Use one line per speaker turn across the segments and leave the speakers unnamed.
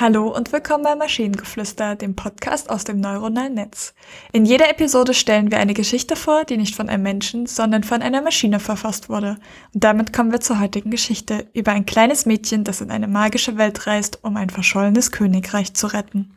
Hallo und willkommen bei Maschinengeflüster, dem Podcast aus dem neuronalen Netz. In jeder Episode stellen wir eine Geschichte vor, die nicht von einem Menschen, sondern von einer Maschine verfasst wurde. Und damit kommen wir zur heutigen Geschichte über ein kleines Mädchen, das in eine magische Welt reist, um ein verschollenes Königreich zu retten.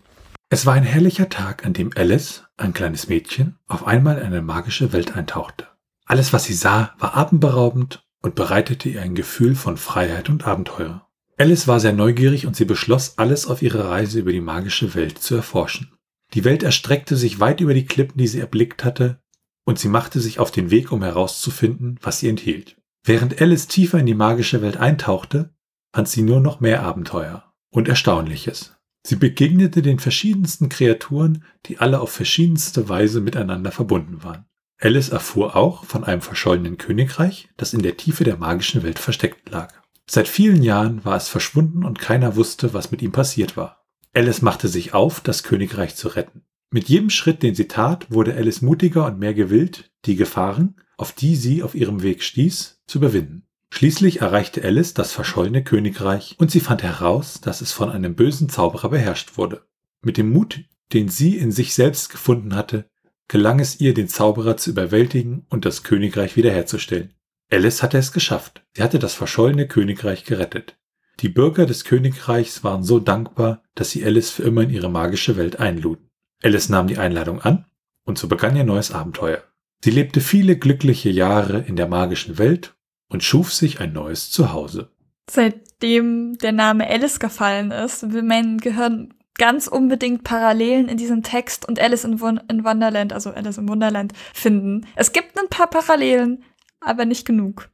Es war ein herrlicher Tag, an dem Alice, ein kleines Mädchen, auf einmal in eine magische Welt eintauchte. Alles, was sie sah, war atemberaubend und bereitete ihr ein Gefühl von Freiheit und Abenteuer. Alice war sehr neugierig und sie beschloss, alles auf ihrer Reise über die magische Welt zu erforschen. Die Welt erstreckte sich weit über die Klippen, die sie erblickt hatte, und sie machte sich auf den Weg, um herauszufinden, was sie enthielt. Während Alice tiefer in die magische Welt eintauchte, fand sie nur noch mehr Abenteuer und Erstaunliches. Sie begegnete den verschiedensten Kreaturen, die alle auf verschiedenste Weise miteinander verbunden waren. Alice erfuhr auch von einem verschollenen Königreich, das in der Tiefe der magischen Welt versteckt lag. Seit vielen Jahren war es verschwunden und keiner wusste, was mit ihm passiert war. Alice machte sich auf, das Königreich zu retten. Mit jedem Schritt, den sie tat, wurde Alice mutiger und mehr gewillt, die Gefahren, auf die sie auf ihrem Weg stieß, zu überwinden. Schließlich erreichte Alice das verschollene Königreich und sie fand heraus, dass es von einem bösen Zauberer beherrscht wurde. Mit dem Mut, den sie in sich selbst gefunden hatte, gelang es ihr, den Zauberer zu überwältigen und das Königreich wiederherzustellen. Alice hatte es geschafft. Sie hatte das verschollene Königreich gerettet. Die Bürger des Königreichs waren so dankbar, dass sie Alice für immer in ihre magische Welt einluden. Alice nahm die Einladung an und so begann ihr neues Abenteuer. Sie lebte viele glückliche Jahre in der magischen Welt und schuf sich ein neues Zuhause.
Seitdem der Name Alice gefallen ist, will mein Gehirn ganz unbedingt Parallelen in diesem Text und Alice in, Wun in Wonderland, also Alice im Wunderland, finden. Es gibt ein paar Parallelen, aber nicht genug.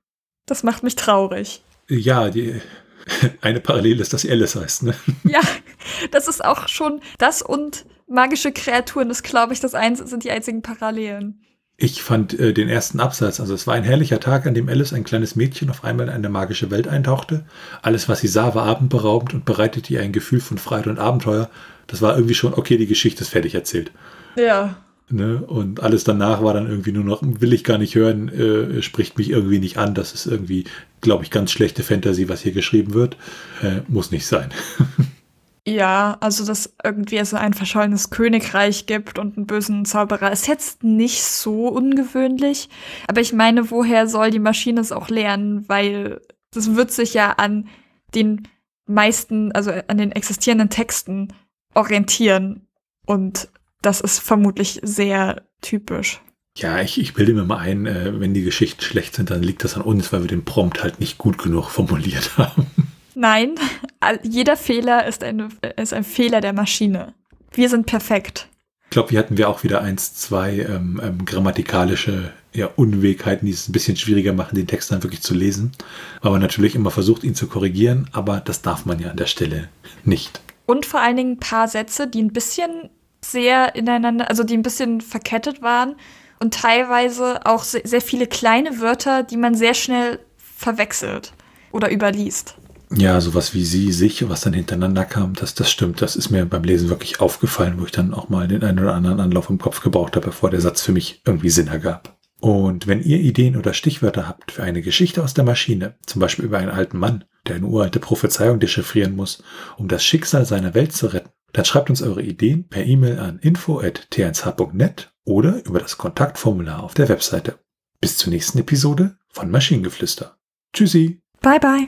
Das macht mich traurig.
Ja, die, eine Parallele ist, dass sie Alice heißt, ne?
Ja, das ist auch schon das und magische Kreaturen, das glaube ich, das eins sind die einzigen Parallelen.
Ich fand äh, den ersten Absatz, also es war ein herrlicher Tag, an dem Alice, ein kleines Mädchen, auf einmal in eine magische Welt eintauchte. Alles, was sie sah, war abendberaubend und bereitete ihr ein Gefühl von Freiheit und Abenteuer. Das war irgendwie schon, okay, die Geschichte ist fertig erzählt.
Ja.
Ne? Und alles danach war dann irgendwie nur noch, will ich gar nicht hören, äh, spricht mich irgendwie nicht an. Das ist irgendwie, glaube ich, ganz schlechte Fantasy, was hier geschrieben wird. Äh, muss nicht sein.
ja, also dass irgendwie es ein verschollenes Königreich gibt und einen bösen Zauberer ist jetzt nicht so ungewöhnlich. Aber ich meine, woher soll die Maschine es auch lernen? Weil das wird sich ja an den meisten, also an den existierenden Texten orientieren. Und das ist vermutlich sehr typisch.
Ja, ich, ich bilde mir mal ein, äh, wenn die Geschichten schlecht sind, dann liegt das an uns, weil wir den Prompt halt nicht gut genug formuliert haben.
Nein, jeder Fehler ist, eine, ist ein Fehler der Maschine. Wir sind perfekt.
Ich glaube, hier hatten wir auch wieder eins, zwei ähm, ähm, grammatikalische ja, Unwegheiten, die es ein bisschen schwieriger machen, den Text dann wirklich zu lesen. Weil man natürlich immer versucht, ihn zu korrigieren, aber das darf man ja an der Stelle nicht.
Und vor allen Dingen ein paar Sätze, die ein bisschen sehr ineinander, also die ein bisschen verkettet waren und teilweise auch sehr, viele kleine Wörter, die man sehr schnell verwechselt oder überliest.
Ja, sowas wie sie, sich, was dann hintereinander kam, das, das stimmt. Das ist mir beim Lesen wirklich aufgefallen, wo ich dann auch mal den einen oder anderen Anlauf im Kopf gebraucht habe, bevor der Satz für mich irgendwie Sinn ergab. Und wenn ihr Ideen oder Stichwörter habt für eine Geschichte aus der Maschine, zum Beispiel über einen alten Mann, der eine uralte Prophezeiung dechiffrieren muss, um das Schicksal seiner Welt zu retten, dann schreibt uns eure Ideen per E-Mail an info.t1h.net oder über das Kontaktformular auf der Webseite. Bis zur nächsten Episode von Maschinengeflüster. Tschüssi.
Bye bye.